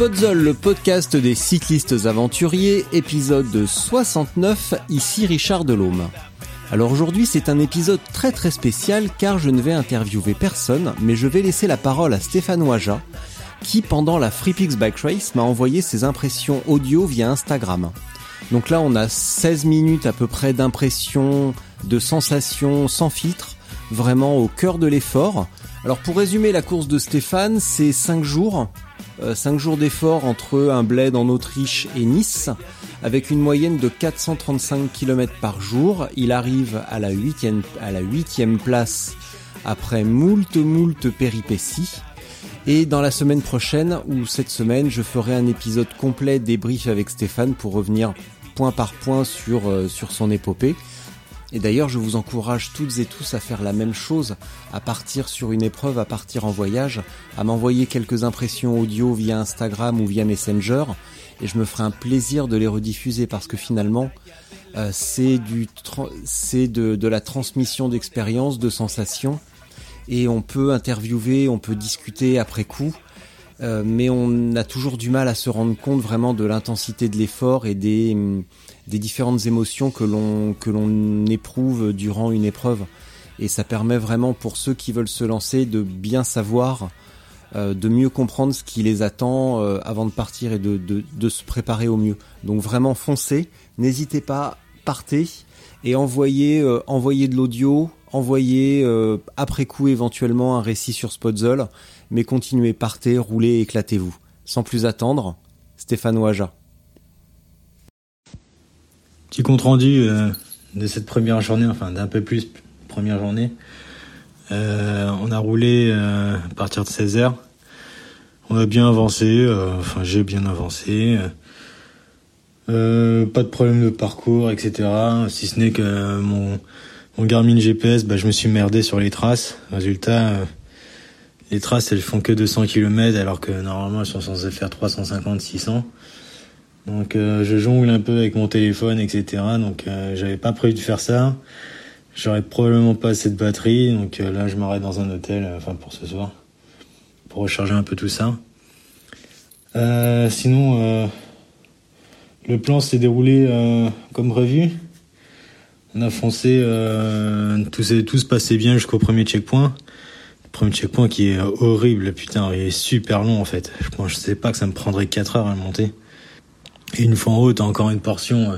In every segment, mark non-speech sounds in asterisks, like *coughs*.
Le podcast des cyclistes aventuriers, épisode 69, ici Richard Delhomme. Alors aujourd'hui c'est un épisode très très spécial car je ne vais interviewer personne, mais je vais laisser la parole à Stéphane Ouaja, qui pendant la FreePix Bike Race m'a envoyé ses impressions audio via Instagram. Donc là on a 16 minutes à peu près d'impressions, de sensations sans filtre, vraiment au cœur de l'effort. Alors pour résumer la course de Stéphane, c'est 5 jours, 5 euh, jours d'effort entre un bled en Autriche et Nice, avec une moyenne de 435 km par jour. Il arrive à la huitième, à la huitième place après moult moult péripéties. Et dans la semaine prochaine, ou cette semaine, je ferai un épisode complet débrief avec Stéphane pour revenir point par point sur, euh, sur son épopée. Et d'ailleurs, je vous encourage toutes et tous à faire la même chose, à partir sur une épreuve, à partir en voyage, à m'envoyer quelques impressions audio via Instagram ou via Messenger, et je me ferai un plaisir de les rediffuser parce que finalement, euh, c'est de, la transmission d'expériences, de sensations, et on peut interviewer, on peut discuter après coup. Euh, mais on a toujours du mal à se rendre compte vraiment de l'intensité de l'effort et des, des différentes émotions que l'on éprouve durant une épreuve et ça permet vraiment pour ceux qui veulent se lancer de bien savoir euh, de mieux comprendre ce qui les attend euh, avant de partir et de, se préparer au mieux. Donc vraiment foncez, n'hésitez pas, partez et envoyez, euh, envoyez de l'audio, envoyez après coup éventuellement un récit sur Spotzol, mais continuez, partez, roulez, éclatez-vous. Sans plus attendre, Stéphane Ouaja. Petit compte rendu euh, de cette première journée, enfin d'un peu plus première journée. Euh, on a roulé euh, à partir de 16h. On a bien avancé, enfin j'ai bien avancé. pas de problème de parcours, etc. Si ce n'est que mon, mon Garmin GPS, bah, je me suis merdé sur les traces. Résultat, les traces elles font que 200 km alors que normalement elles sont censées faire 350, 600. Donc euh, je jongle un peu avec mon téléphone, etc. Donc euh, j'avais pas prévu de faire ça. J'aurais probablement pas assez de batterie, donc euh, là je m'arrête dans un hôtel, enfin pour ce soir, pour recharger un peu tout ça. sinon, le plan s'est déroulé comme prévu. On a foncé, tout, tout se passait bien jusqu'au premier checkpoint. Le premier checkpoint qui est horrible, putain, il est super long en fait. Je, je sais pas que ça me prendrait 4 heures à le monter. Et une fois en haut, t'as encore une portion euh,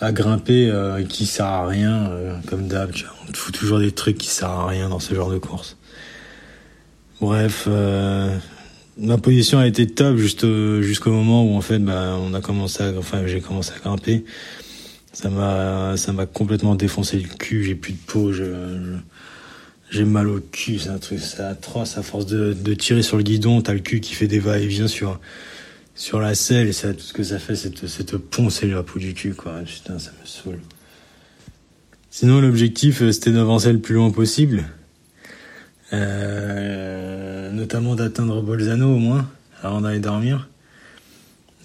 à grimper euh, qui sert à rien, euh, comme d'hab. On te fout toujours des trucs qui servent à rien dans ce genre de course. Bref, ma position a été top jusqu'au moment où en fait, bah, on a commencé, à, enfin, j'ai commencé à grimper. Ça m'a, ça m'a complètement défoncé le cul. J'ai plus de peau. j'ai mal au cul. C'est un truc, c'est atroce. À force de, de tirer sur le guidon, t'as le cul qui fait des va-et-vient sur sur la selle et ça, tout ce que ça fait, c'est te, poncer la peau du cul, quoi. Putain, ça me saoule. Sinon, l'objectif, euh, c'était d'avancer le plus loin possible. Euh, notamment d'atteindre Bolzano au moins, avant d'aller dormir.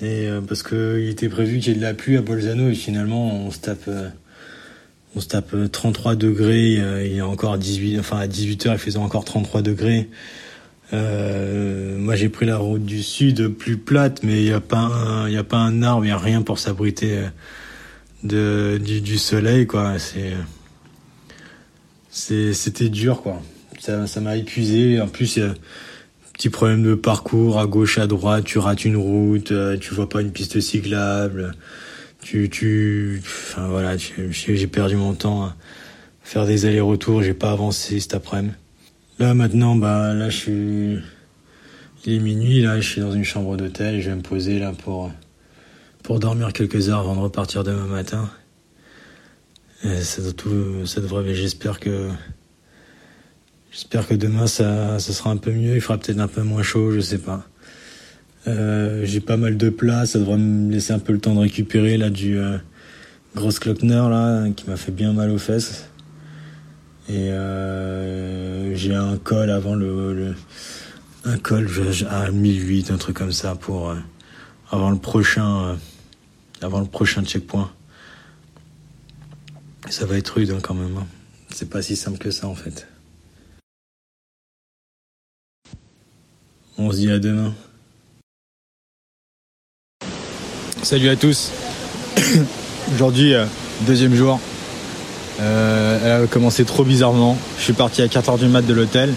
Et euh, parce que il était prévu qu'il y ait de la pluie à Bolzano et finalement on se tape on se tape 33 degrés, il y a encore 18 enfin à 18 h il faisait encore 33 degrés. Euh, moi, j'ai pris la route du sud plus plate, mais il n'y a pas un, il a pas un arbre, il n'y a rien pour s'abriter de du, du, soleil, quoi. C'est, c'était dur, quoi. Ça, ça m'a épuisé. En plus, y a petit problème de parcours à gauche, à droite. Tu rates une route, euh, tu vois pas une piste cyclable. tu, tu, enfin voilà, j'ai perdu mon temps à faire des allers-retours, j'ai pas avancé cet après-midi. Là maintenant, bah là je suis, il est minuit, là je suis dans une chambre d'hôtel je vais me poser là pour dormir quelques heures avant de repartir demain matin. Ça, devrait, j'espère que j'espère que demain ça, ça sera un peu mieux. Il fera peut-être un peu moins chaud, je sais pas. Euh, j'ai pas mal de plats, ça devrait me laisser un peu le temps de récupérer là du euh, grosse Glockner là qui m'a fait bien mal aux fesses. Et euh, j'ai un col avant le, un col à 1008, un truc comme ça pour euh, avant le prochain euh, avant le prochain checkpoint. Ça va être rude hein, quand même. hein. C'est pas si simple que ça en fait. On se dit à demain. Salut à tous. *coughs* Aujourd'hui, euh, deuxième jour. Euh, elle a commencé trop bizarrement. Je suis parti à 4h du mat de l'hôtel.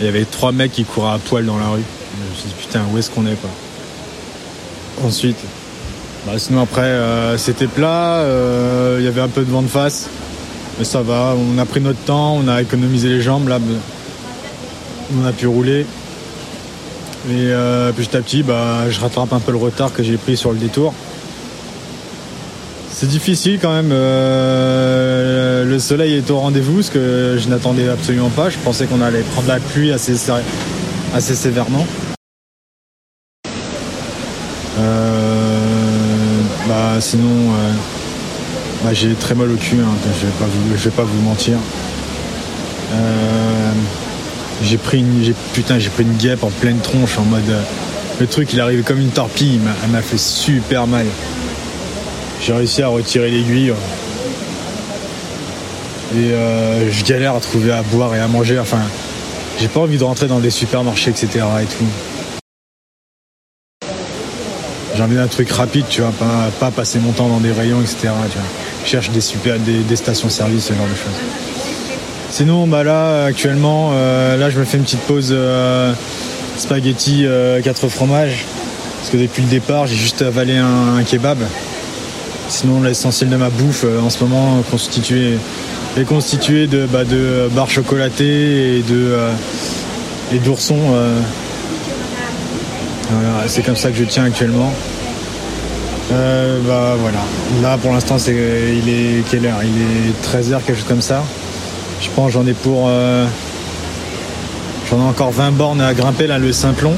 Il y avait trois mecs qui couraient à poil dans la rue. Je me suis dit putain où est-ce qu'on est quoi. Ensuite, bah, sinon après euh, c'était plat. euh, Il y avait un peu de vent de face. Mais ça va, on a pris notre temps, on a économisé les jambes là. On a pu rouler. Et petit à petit, bah, je rattrape un peu le retard que j'ai pris sur le détour. C'est difficile quand même. euh, le soleil est au rendez-vous, ce que je n'attendais absolument pas. Je pensais qu'on allait prendre la pluie assez, sé- assez sévèrement. Euh, bah, sinon, euh, bah, j'ai très mal au cul. hein, je vais pas vous, je vais pas vous mentir. J'ai pris une, putain, j'ai pris une guêpe en pleine tronche en mode. le truc, il arrive comme une torpille. Elle m'a fait super mal. J'ai réussi à retirer l'aiguille. Et euh, je galère à trouver à boire et à manger. Enfin, j'ai pas envie de rentrer dans des supermarchés, etc. et tout. J'ai envie d'un truc rapide, tu vois, pas, pas passer mon temps dans des rayons, etc. Tu. Je cherche des super, des, stations-service, ce genre de choses. Sinon, bah là, actuellement, euh, là, je me fais une petite pause euh, spaghetti 4 fromages. Parce que depuis le départ, j'ai juste avalé un kebab. Sinon, l'essentiel de ma bouffe euh, en ce moment est constitué de, bah, de barres chocolatées et de euh, d'oursons. euh. Voilà, c'est comme ça que je tiens actuellement. Euh, bah voilà. Là, pour l'instant, il est quelle heure? Il est 13h, quelque chose comme ça. Je pense j'en ai pour. euh, j'en ai encore 20 bornes à grimper là, le Simplon.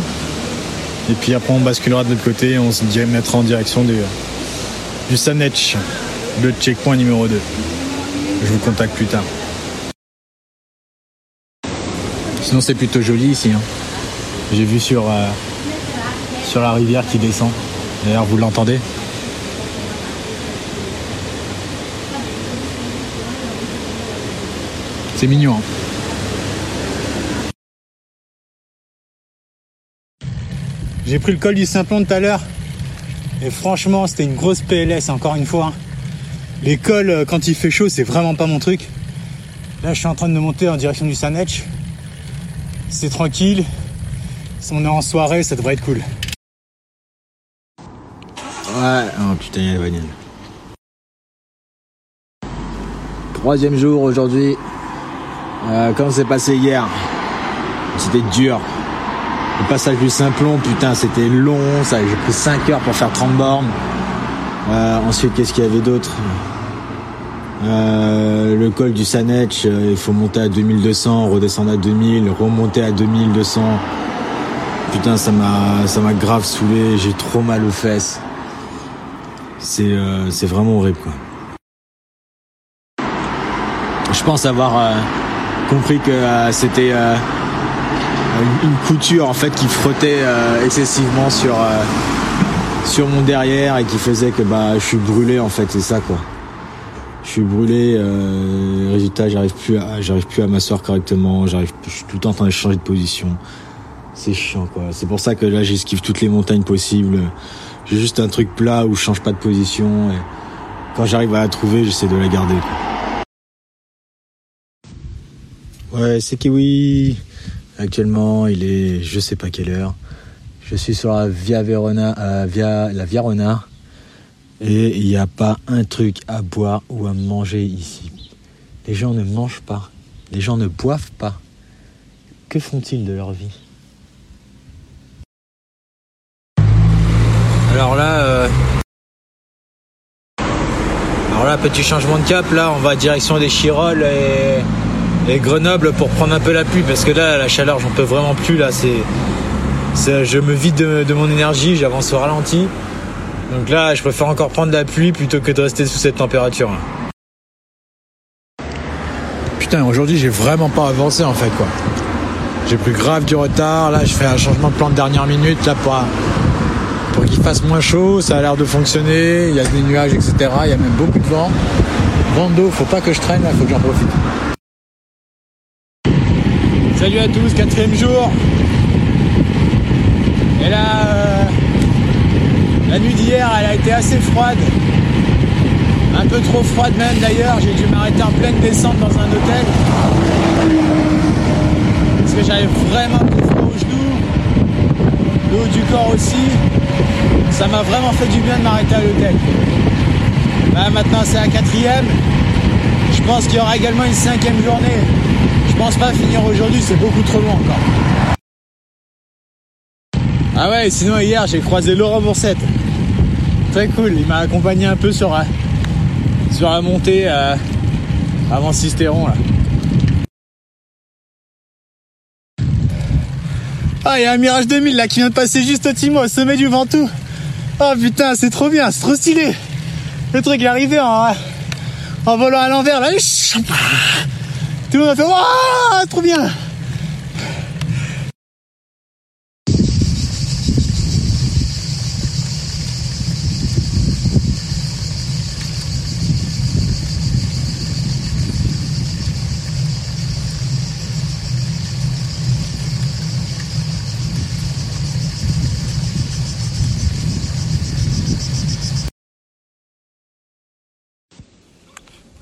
Et puis après, on basculera de l'autre côté et on se mettra en direction du, du Sanech, le checkpoint numéro 2. Je vous contacte plus tard. Sinon, c'est plutôt joli ici. hein. J'ai vu sur, euh, sur la rivière qui descend. D'ailleurs, vous l'entendez? C'est mignon. hein. J'ai pris le col du Simplon tout à l'heure. Et franchement, c'était une grosse PLS, encore une fois. cols, euh, quand il fait chaud, c'est vraiment pas mon truc. Là, je suis en train de monter en direction du Sanech. C'est tranquille. Si on est en soirée, ça devrait être cool. Ouais, oh putain, il y a la bagnole. Troisième jour aujourd'hui. Euh, comment c'est passé hier? C'était dur. Le passage du Simplon, putain, c'était long. Ça, j'ai pris 5 heures pour faire 30 bornes. Euh, ensuite, qu'est-ce qu'il y avait d'autre? Euh, Le col du Sanech, euh, il faut monter à 2200, redescendre à 2000, remonter à 2200. Putain, ça m'a, ça m'a grave saoulé. J'ai trop mal aux fesses. C'est, c'est vraiment horrible, quoi. Je pense avoir compris que c'était une- couture en fait qui frottait euh, excessivement sur euh, sur mon derrière et qui faisait que bah je suis brûlé en fait c'est ça quoi je suis brûlé euh, résultat j'arrive plus à j'arrive plus à m'asseoir correctement j'arrive je suis tout le temps en train de changer de position c'est chiant quoi c'est pour ça que là j'esquive toutes les montagnes possibles j'ai juste un truc plat où je change pas de position et quand j'arrive à la trouver j'essaie de la garder. Ouais, c'est Kiwi. Actuellement, il est je sais pas quelle heure. Je suis sur la Via Verona, euh, via la Via Renard. Et il n'y a pas un truc à boire ou à manger ici. Les gens ne mangent pas. Les gens ne boivent pas. Que font-ils de leur vie? Alors là, euh, alors là, petit changement de cap. Là, on va direction des Chirolles et, et Grenoble pour prendre un peu la pluie parce que là, la chaleur, j'en peux vraiment plus. Là, c'est, je me vide de, mon énergie, j'avance au ralenti. Donc là, je préfère encore prendre la pluie plutôt que de rester sous cette température. Putain, aujourd'hui, j'ai vraiment pas avancé en fait, quoi. J'ai pris grave du retard. Là, je fais un changement de plan de dernière minute là pour, pour qu'il fasse moins chaud. Ça a l'air de fonctionner. Il y a des nuages, etc. Il y a même beaucoup de vent. Vent d'eau, faut pas que je traîne, faut que j'en profite. Salut à tous, quatrième jour. Et là, euh, la nuit d'hier, elle a été assez froide. Un peu trop froide même d'ailleurs. J'ai dû m'arrêter en pleine descente dans un hôtel. Parce que j'avais vraiment trop froid aux genoux. Le haut du corps aussi. Ça m'a vraiment fait du bien de m'arrêter à l'hôtel. Là, maintenant c'est la quatrième. Je pense qu'il y aura également une cinquième journée. Pense pas finir aujourd'hui, c'est beaucoup trop loin encore. Ah ouais, sinon hier j'ai croisé Laurent Boursette. Très cool, il m'a accompagné un peu sur, la- sur la montée euh, avant Sisteron là. Ah, il y a un Mirage 2000 là qui vient de passer juste au moi au sommet du Ventoux. Oh putain, c'est trop bien, c'est trop stylé. Le truc est arrivé en, en volant à l'envers là. Tout le monde a fait Waouh, trop bien.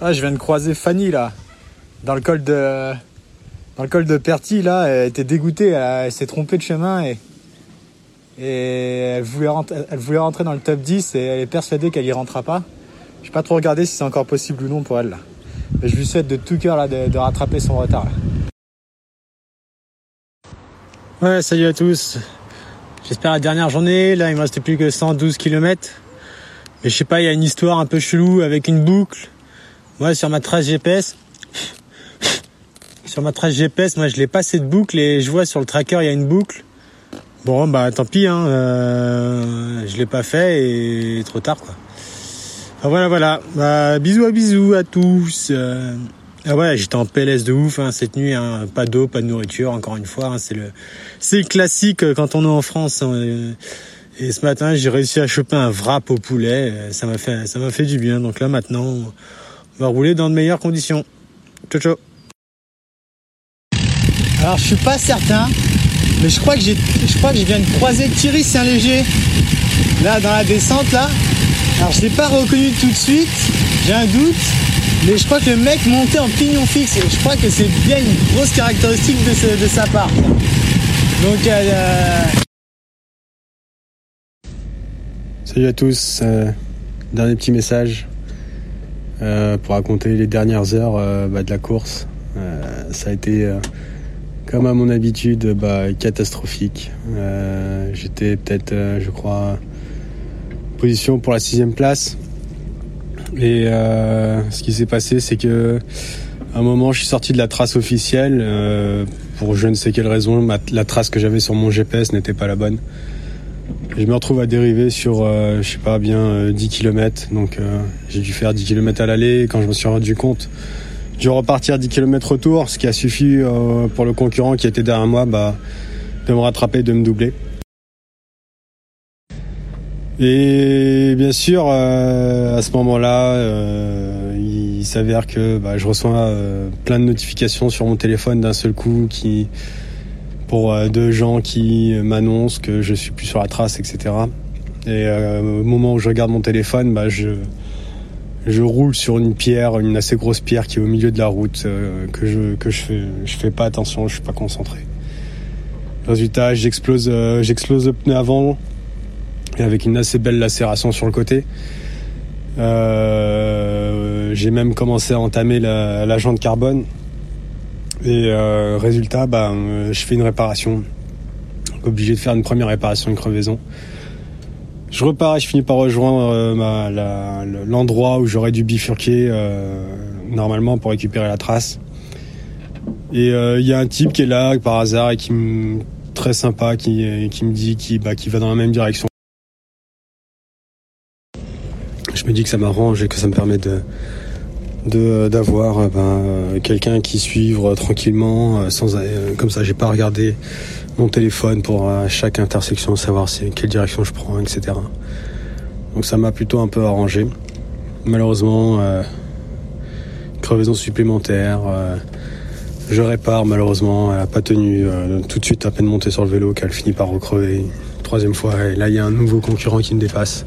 Ah, je viens de croiser Fanny là, dans le col de, dans le col de Perty là. Elle était dégoûtée, elle, s'est trompée de chemin et, et elle voulait rentrer, elle voulait rentrer dans le top 10 et elle est persuadée qu'elle y rentrera pas. Je pas trop regardé si c'est encore possible ou non pour elle là. Mais je lui souhaite de tout cœur là de, rattraper son retard là. Ouais, salut à tous. J'espère la dernière journée. Là, il me restait plus que 112 km. Mais je sais pas, il y a une histoire un peu chelou avec une boucle. Moi, sur ma trace GPS, sur ma trace GPS, moi, je l'ai pas cette boucle et je vois sur le tracker, il y a une boucle. Bon, bah, tant pis, hein, euh, je l'ai pas fait et trop tard, quoi. Voilà, voilà. Bah, bisous à bisous à tous. Euh, ah ouais, j'étais en PLS de ouf hein, cette nuit. Hein, pas d'eau, pas de nourriture. Encore une fois, hein, c'est le, classique euh, quand on est en France. euh, et ce matin, j'ai réussi à choper un wrap au poulet. Ça m'a fait, ça m'a fait du bien. Donc là, maintenant, on va rouler dans de meilleures conditions. Ciao, ciao. Alors, je suis pas certain, mais je crois que j'ai, je crois que je viens de croiser Thierry Saint-Léger là dans la descente là. Alors, je l'ai pas reconnu tout de suite. J'ai un doute. Mais je crois que le mec montait en pignon fixe. Et je crois que c'est bien une grosse caractéristique de, sa part. Donc, euh, Salut à tous, euh, dernier petit message euh, pour raconter les dernières heures euh, bah, de la course. Euh, ça a été, euh, comme à mon habitude, bah, catastrophique. Euh, J'étais peut-être, euh, je crois, position pour la sixième place. Et euh, ce qui s'est passé, c'est que à un moment, je suis sorti de la trace officielle. pour je ne sais quelle raison, la trace que j'avais sur mon GPS n'était pas la bonne. Je me retrouve à dériver sur, je sais pas, bien euh, 10 km. Donc j'ai dû faire 10 km à l'aller. Quand je me suis rendu compte, dû repartir 10 km retour, ce qui a suffi euh, pour le concurrent qui était derrière moi bah, de me rattraper, de me doubler. Et bien sûr, euh, à ce moment-là, euh, il s'avère que bah, je reçois euh, plein de notifications sur mon téléphone d'un seul coup qui pour euh, deux gens qui m'annoncent que je suis plus sur la trace, etc. Et au moment où je regarde mon téléphone, bah, je, je roule sur une pierre, une assez grosse pierre qui est au milieu de la route, euh, que je que je fais je fais pas attention, je suis pas concentré. Résultat, j'explose euh, j'explose le pneu avant et avec une assez belle lacération sur le côté. Euh, j'ai même commencé à entamer la, la jante carbone. Et résultat, bah, je fais une réparation. Obligé de faire une première réparation, une crevaison. Je repars et je finis par rejoindre euh, l'endroit où j'aurais dû bifurquer euh, normalement pour récupérer la trace. Et euh, il y a un type qui est là par hasard et qui me très sympa, qui, qui me dit qu'il bah, va dans la même direction. Je me dis que ça m'arrange et que ça me permet d'avoir ben, quelqu'un qui suivre tranquillement sans comme ça j'ai pas regardé mon téléphone pour à chaque intersection savoir c'est quelle direction je prends etc donc ça m'a plutôt un peu arrangé. Malheureusement euh, crevaison supplémentaire euh, je répare malheureusement elle a pas tenu euh, tout de suite à peine montée sur le vélo qu'elle finit par recrever troisième fois. Et là il y a un nouveau concurrent qui me dépasse.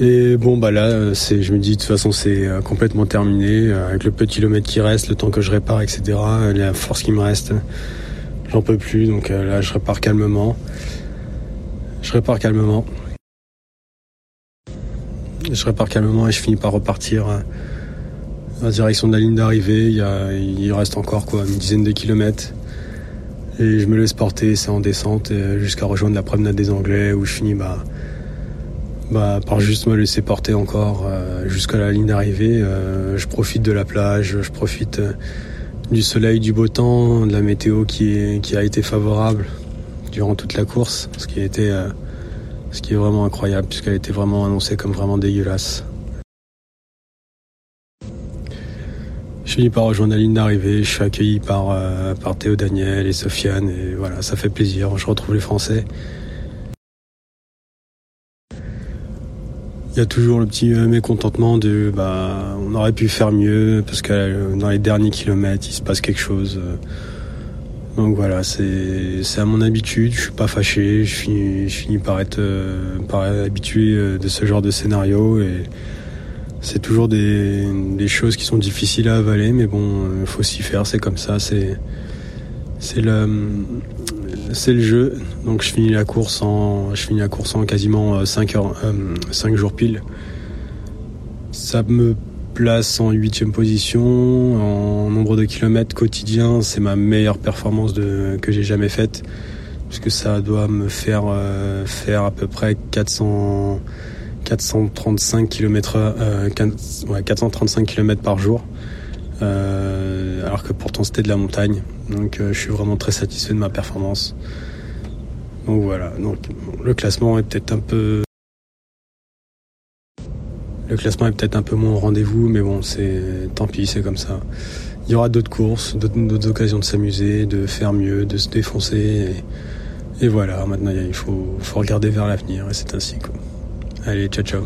Et bon bah là euh, c'est je me dis de toute façon c'est euh, complètement terminé. Euh, avec le peu de kilomètres qui reste le temps que je répare etc euh, la force qui me reste j'en peux plus donc euh, là je répare calmement. Je répare calmement. Je répare calmement et je finis par repartir euh, en direction de la ligne d'arrivée. Il, il reste encore quoi une dizaine de kilomètres. Et je me laisse porter c'est en descente euh, jusqu'à rejoindre la promenade des Anglais où je finis bah bah, par juste me laisser porter encore euh, jusqu'à la ligne d'arrivée. euh, je profite de la plage, je profite euh, du soleil, du beau temps, de la météo qui, a été favorable durant toute la course, ce qui euh, ce qui est vraiment incroyable puisqu'elle a été vraiment annoncée comme vraiment dégueulasse. Je finis par rejoindre la ligne d'arrivée, je suis accueilli par, euh, par Théo Daniel et Sofiane et voilà, ça fait plaisir, je retrouve les Français. Il y a toujours le petit euh, mécontentement de bah on aurait pu faire mieux parce que euh, dans les derniers kilomètres il se passe quelque chose. Donc voilà, c'est à mon habitude, je suis pas fâché, je finis, par être euh, par habitué de ce genre de scénario et c'est toujours des, des choses qui sont difficiles à avaler mais bon, faut s'y faire, c'est comme ça, c'est c'est le c'est le jeu. Donc je finis la course en je finis la course en quasiment 5 heures euh, 5 jours pile. Ça me place en huitième position en nombre de kilomètres quotidien. C'est ma meilleure performance que j'ai jamais faite puisque ça doit me faire euh, faire à peu près 400 435 km euh, 4 ouais, 435 km par jour. Euh, alors que pourtant c'était de la montagne. Donc euh, je suis vraiment très satisfait de ma performance. Donc voilà, donc le classement est peut-être un peu le classement est peut-être un peu moins au rendez-vous, mais bon, c'est tant pis, c'est comme ça. Il y aura d'autres courses, d'autres occasions de s'amuser, de faire mieux, de se défoncer. Et, et voilà, maintenant il faut, faut regarder vers l'avenir et c'est ainsi. Quoi. Allez, ciao ciao.